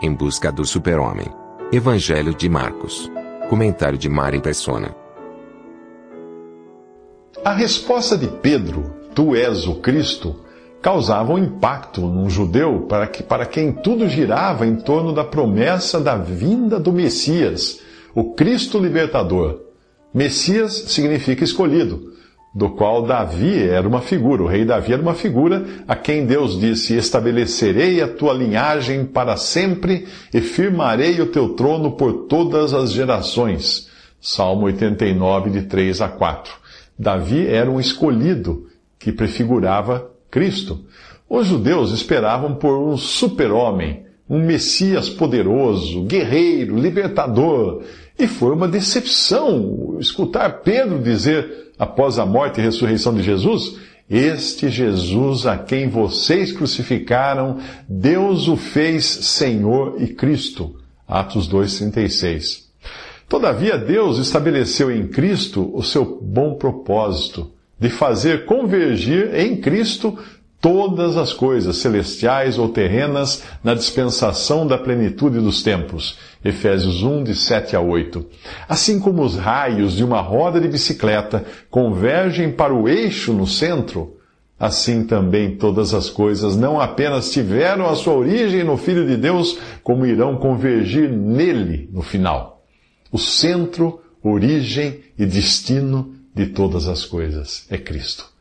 Em busca do super-homem. Evangelho de Marcos. Comentário de Mari Persona. A resposta de Pedro, tu és o Cristo, causava um impacto num judeu para, que, para quem tudo girava em torno da promessa da vinda do Messias, o Cristo libertador. Messias significa escolhido, do qual Davi era uma figura, o rei Davi era uma figura a quem Deus disse: Estabelecerei a tua linhagem para sempre e firmarei o teu trono por todas as gerações. Salmo 89, de 3 a 4. Davi era um escolhido que prefigurava Cristo. Os judeus esperavam por um super-homem, um Messias poderoso, guerreiro, libertador. E foi uma decepção escutar Pedro dizer, após a morte e ressurreição de Jesus, este Jesus a quem vocês crucificaram, Deus o fez Senhor e Cristo. Atos 2,36. Todavia, Deus estabeleceu em Cristo o seu bom propósito de fazer convergir em Cristo todas as coisas, celestiais ou terrenas, na dispensação da plenitude dos tempos. Efésios 1, de 7 a 8. Assim como os raios de uma roda de bicicleta convergem para o eixo no centro, assim também todas as coisas não apenas tiveram a sua origem no Filho de Deus, como irão convergir nele no final. O centro, origem e destino de todas as coisas é Cristo.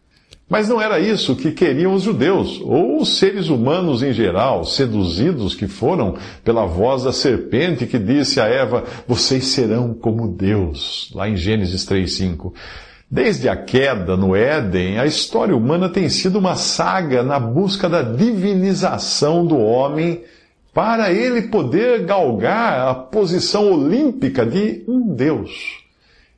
Mas não era isso que queriam os judeus, ou os seres humanos em geral, seduzidos que foram pela voz da serpente que disse a Eva: Vocês serão como Deus, lá em Gênesis 3,5. Desde a queda no Éden, a história humana tem sido uma saga na busca da divinização do homem para ele poder galgar a posição olímpica de um Deus.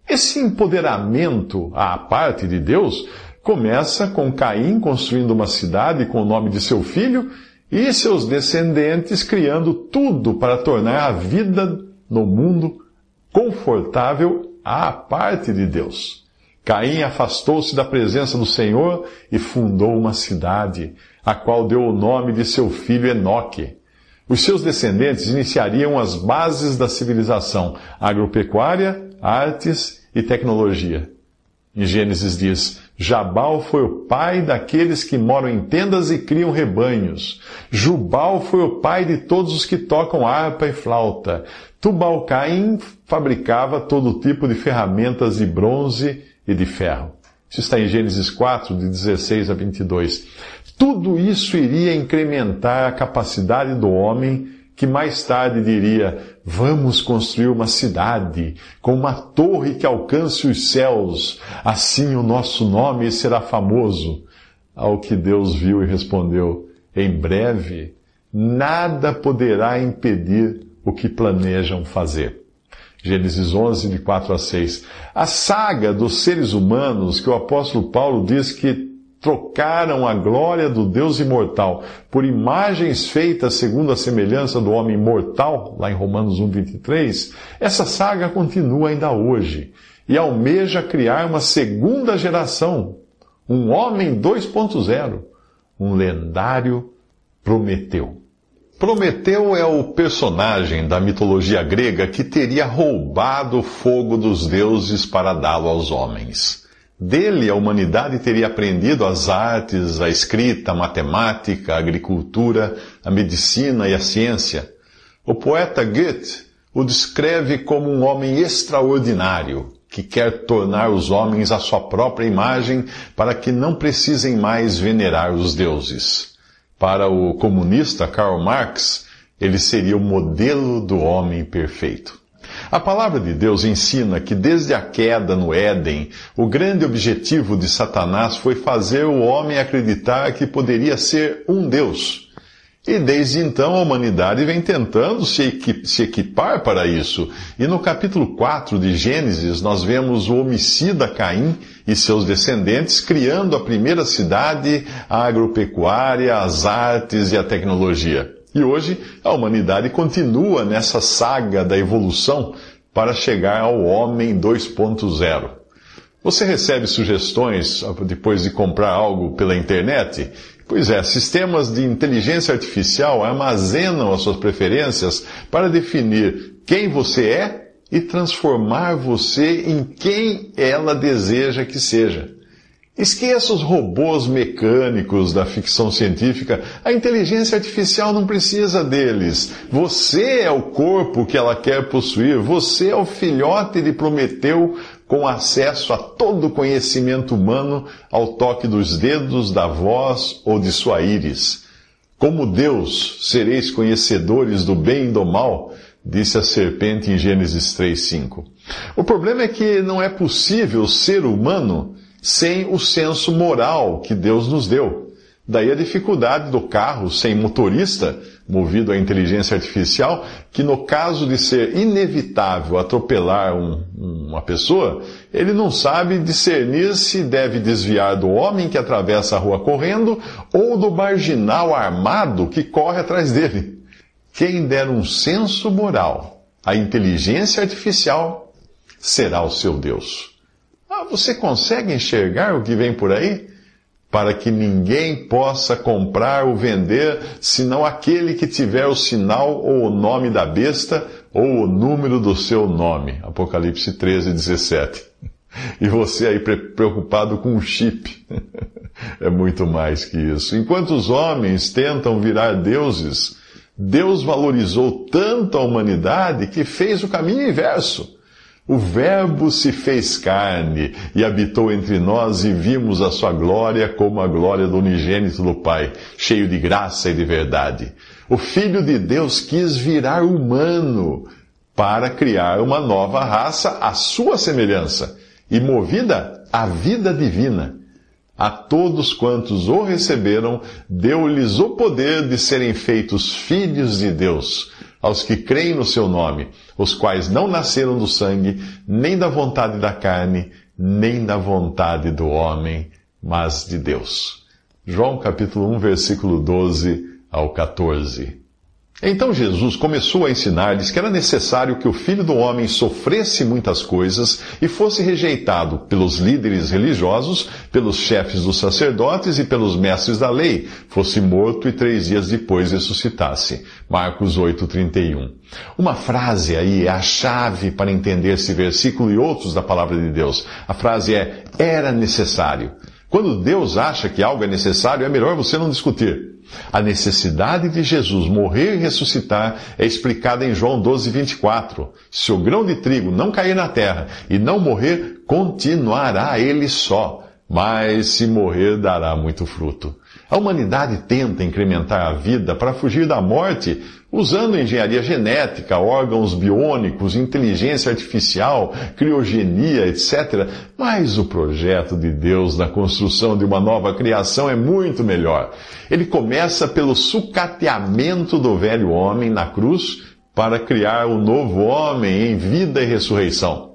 Esse empoderamento à parte de Deus começa com Caim construindo uma cidade com o nome de seu filho e seus descendentes criando tudo para tornar a vida no mundo confortável à parte de Deus. Caim afastou-se da presença do Senhor e fundou uma cidade, a qual deu o nome de seu filho Enoque. Os seus descendentes iniciariam as bases da civilização agropecuária, artes e tecnologia. Em Gênesis diz: Jabal foi o pai daqueles que moram em tendas e criam rebanhos. Jubal foi o pai de todos os que tocam harpa e flauta. Tubal-Caim fabricava todo tipo de ferramentas de bronze e de ferro. Isso está em Gênesis 4, de 16 a 22. Tudo isso iria incrementar a capacidade do homem que mais tarde diria: Vamos construir uma cidade com uma torre que alcance os céus, assim o nosso nome será famoso. Ao que Deus viu e respondeu: Em breve, nada poderá impedir o que planejam fazer. Gênesis 11, de 4 a 6. A saga dos seres humanos que o apóstolo Paulo diz que trocaram a glória do Deus imortal por imagens feitas segundo a semelhança do homem mortal, lá em Romanos 1:23, essa saga continua ainda hoje e almeja criar uma segunda geração, um homem 2.0, um lendário Prometeu. Prometeu é o personagem da mitologia grega que teria roubado o fogo dos deuses para dá-lo aos homens. Dele, a humanidade teria aprendido as artes, a escrita, a matemática, a agricultura, a medicina e a ciência. O poeta Goethe o descreve como um homem extraordinário, que quer tornar os homens à sua própria imagem para que não precisem mais venerar os deuses. Para o comunista Karl Marx, ele seria o modelo do homem perfeito. A palavra de Deus ensina que desde a queda no Éden, o grande objetivo de Satanás foi fazer o homem acreditar que poderia ser um Deus. E desde então a humanidade vem tentando se, equipar para isso. E no capítulo 4 de Gênesis, nós vemos o homicida Caim e seus descendentes criando a primeira cidade, a agropecuária, as artes e a tecnologia. E hoje a humanidade continua nessa saga da evolução para chegar ao homem 2.0. Você recebe sugestões depois de comprar algo pela internet? Pois é, sistemas de inteligência artificial armazenam as suas preferências para definir quem você é e transformar você em quem ela deseja que seja. Esqueça os robôs mecânicos da ficção científica. A inteligência artificial não precisa deles. Você é o corpo que ela quer possuir. Você é o filhote de Prometeu com acesso a todo o conhecimento humano ao toque dos dedos, da voz ou de sua íris. Como Deus, sereis conhecedores do bem e do mal, disse a serpente em Gênesis 3:5. O problema é que não é possível ser humano sem o senso moral que Deus nos deu. Daí a dificuldade do carro sem motorista, movido à inteligência artificial, que no caso de ser inevitável atropelar um, uma pessoa, ele não sabe discernir se deve desviar do homem que atravessa a rua correndo ou do marginal armado que corre atrás dele. Quem der um senso moral à inteligência artificial será o seu Deus. Ah, você consegue enxergar o que vem por aí? Para que ninguém possa comprar ou vender, senão aquele que tiver o sinal ou o nome da besta ou o número do seu nome. Apocalipse 13, 17. E você aí preocupado com o chip. É muito mais que isso. Enquanto os homens tentam virar deuses, Deus valorizou tanto a humanidade que fez o caminho inverso. O Verbo se fez carne e habitou entre nós e vimos a sua glória como a glória do unigênito do Pai, cheio de graça e de verdade. O Filho de Deus quis virar humano para criar uma nova raça à sua semelhança e movida à vida divina. A todos quantos o receberam, deu-lhes o poder de serem feitos filhos de Deus aos que creem no seu nome, os quais não nasceram do sangue, nem da vontade da carne, nem da vontade do homem, mas de Deus. João capítulo 1, versículo 12 ao 14. Então Jesus começou a ensinar-lhes que era necessário que o filho do homem sofresse muitas coisas e fosse rejeitado pelos líderes religiosos, pelos chefes dos sacerdotes e pelos mestres da lei, fosse morto e três dias depois ressuscitasse. Marcos 8:31. Uma frase aí é a chave para entender esse versículo e outros da palavra de Deus. A frase é: era necessário. Quando Deus acha que algo é necessário, é melhor você não discutir. A necessidade de Jesus morrer e ressuscitar é explicada em João 12, 24. Se o grão de trigo não cair na terra e não morrer, continuará ele só, mas se morrer, dará muito fruto. A humanidade tenta incrementar a vida para fugir da morte usando engenharia genética, órgãos biônicos, inteligência artificial, criogenia, etc. Mas o projeto de Deus na construção de uma nova criação é muito melhor. Ele começa pelo sucateamento do velho homem na cruz para criar o novo homem em vida e ressurreição.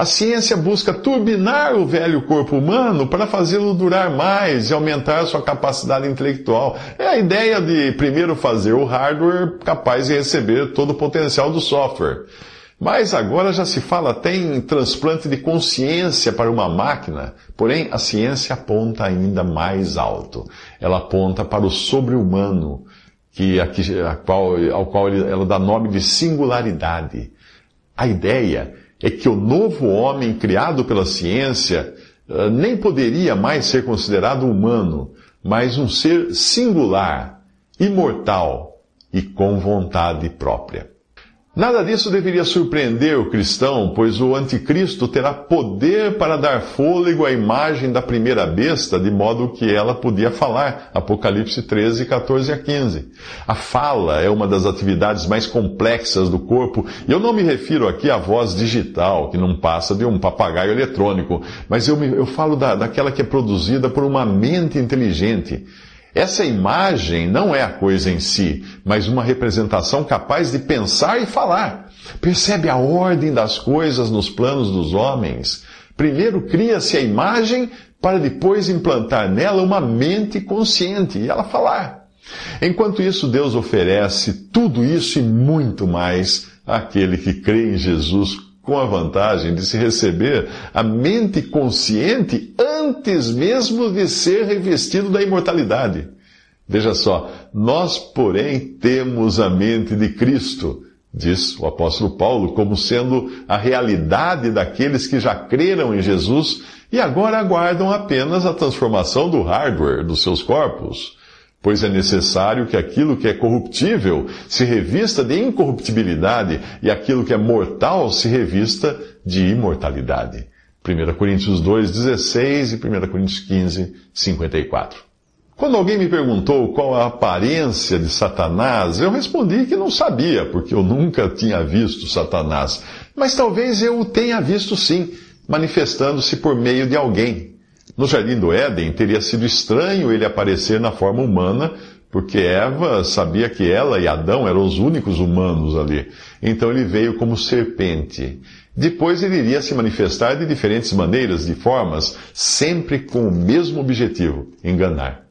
A ciência busca turbinar o velho corpo humano para fazê-lo durar mais e aumentar sua capacidade intelectual. É a ideia de primeiro fazer o hardware capaz de receber todo o potencial do software. Mas agora já se fala até em transplante de consciência para uma máquina. Porém, a ciência aponta ainda mais alto. Ela aponta para o sobre-humano, que, a, qual, ao qual ela dá nome de singularidade. A ideia é que o novo homem criado pela ciência uh, nem poderia mais ser considerado humano, mas um ser singular, imortal e com vontade própria. Nada disso deveria surpreender o cristão, pois o anticristo terá poder para dar fôlego à imagem da primeira besta, de modo que ela podia falar. Apocalipse 13, 14 a 15. A fala é uma das atividades mais complexas do corpo, e eu não me refiro aqui à voz digital, que não passa de um papagaio eletrônico, mas eu, me, eu falo da, daquela que é produzida por uma mente inteligente. Essa imagem não é a coisa em si, mas uma representação capaz de pensar e falar. Percebe a ordem das coisas nos planos dos homens. Primeiro cria-se a imagem para depois implantar nela uma mente consciente e ela falar. Enquanto isso, Deus oferece tudo isso e muito mais àquele que crê em Jesus com a vantagem de se receber a mente consciente antes mesmo de ser revestido da imortalidade. Veja só, nós, porém, temos a mente de Cristo, diz o apóstolo Paulo, como sendo a realidade daqueles que já creram em Jesus e agora aguardam apenas a transformação do hardware dos seus corpos pois é necessário que aquilo que é corruptível se revista de incorruptibilidade e aquilo que é mortal se revista de imortalidade. 1 Coríntios 2, 16 e 1 Coríntios 15, 54. Quando alguém me perguntou qual a aparência de Satanás, eu respondi que não sabia, porque eu nunca tinha visto Satanás. Mas talvez eu o tenha visto sim, manifestando-se por meio de alguém, no jardim do Éden, teria sido estranho ele aparecer na forma humana, porque Eva sabia que ela e Adão eram os únicos humanos ali. Então ele veio como serpente. Depois ele iria se manifestar de diferentes maneiras, de formas, sempre com o mesmo objetivo: enganar.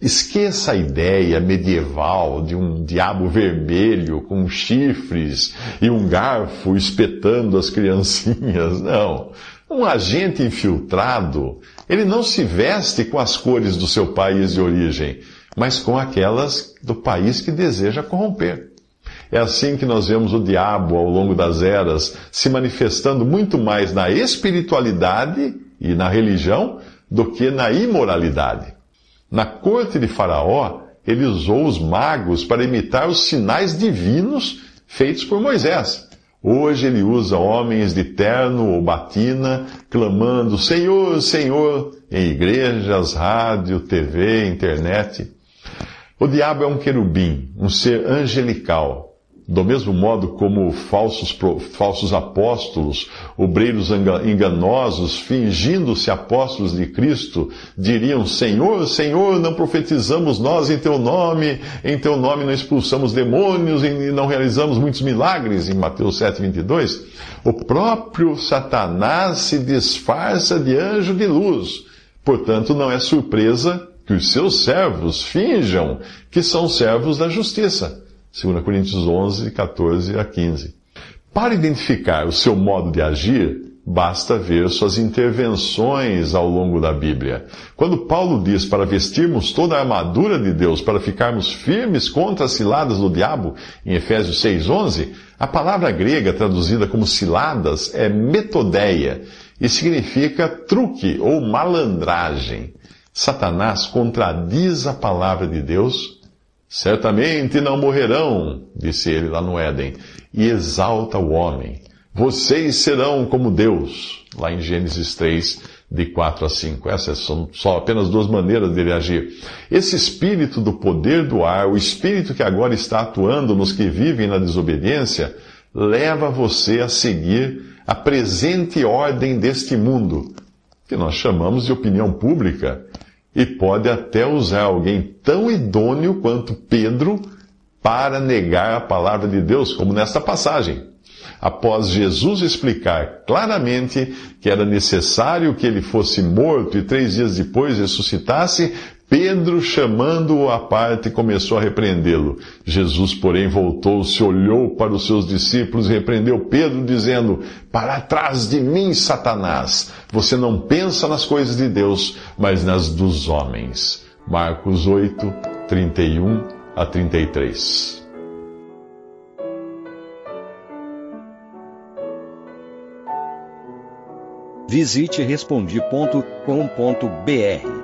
Esqueça a ideia medieval de um diabo vermelho com chifres e um garfo espetando as criancinhas. Não. Um agente infiltrado, ele não se veste com as cores do seu país de origem, mas com aquelas do país que deseja corromper. É assim que nós vemos o diabo ao longo das eras se manifestando muito mais na espiritualidade e na religião do que na imoralidade. Na corte de Faraó, ele usou os magos para imitar os sinais divinos feitos por Moisés. Hoje ele usa homens de terno ou batina, clamando Senhor, Senhor, em igrejas, rádio, TV, internet. O diabo é um querubim, um ser angelical, do mesmo modo como falsos, falsos apóstolos, obreiros enganosos, fingindo-se apóstolos de Cristo, diriam: Senhor, Senhor, não profetizamos nós em teu nome, em teu nome não expulsamos demônios e não realizamos muitos milagres, em Mateus 7, 22. O próprio Satanás se disfarça de anjo de luz. Portanto, não é surpresa que os seus servos finjam que são servos da justiça. 2 Coríntios 11, 14 a 15. Para identificar o seu modo de agir, basta ver suas intervenções ao longo da Bíblia. Quando Paulo diz para vestirmos toda a armadura de Deus para ficarmos firmes contra as ciladas do diabo, em Efésios 6:11, a palavra grega traduzida como ciladas é metodeia e significa truque ou malandragem. Satanás contradiz a palavra de Deus Certamente não morrerão, disse ele lá no Éden, e exalta o homem. Vocês serão como Deus, lá em Gênesis 3, de 4 a 5. Essas são só apenas duas maneiras dele agir. Esse espírito do poder do ar, o espírito que agora está atuando nos que vivem na desobediência, leva você a seguir a presente ordem deste mundo, que nós chamamos de opinião pública, e pode até usar alguém tão idôneo quanto Pedro para negar a palavra de Deus, como nesta passagem. Após Jesus explicar claramente que era necessário que ele fosse morto e três dias depois ressuscitasse, Pedro, chamando-o à parte, começou a repreendê-lo. Jesus, porém, voltou-se, olhou para os seus discípulos e repreendeu Pedro, dizendo: Para trás de mim, Satanás! Você não pensa nas coisas de Deus, mas nas dos homens. Marcos 8, 31 a 33. Visite respondi.com.br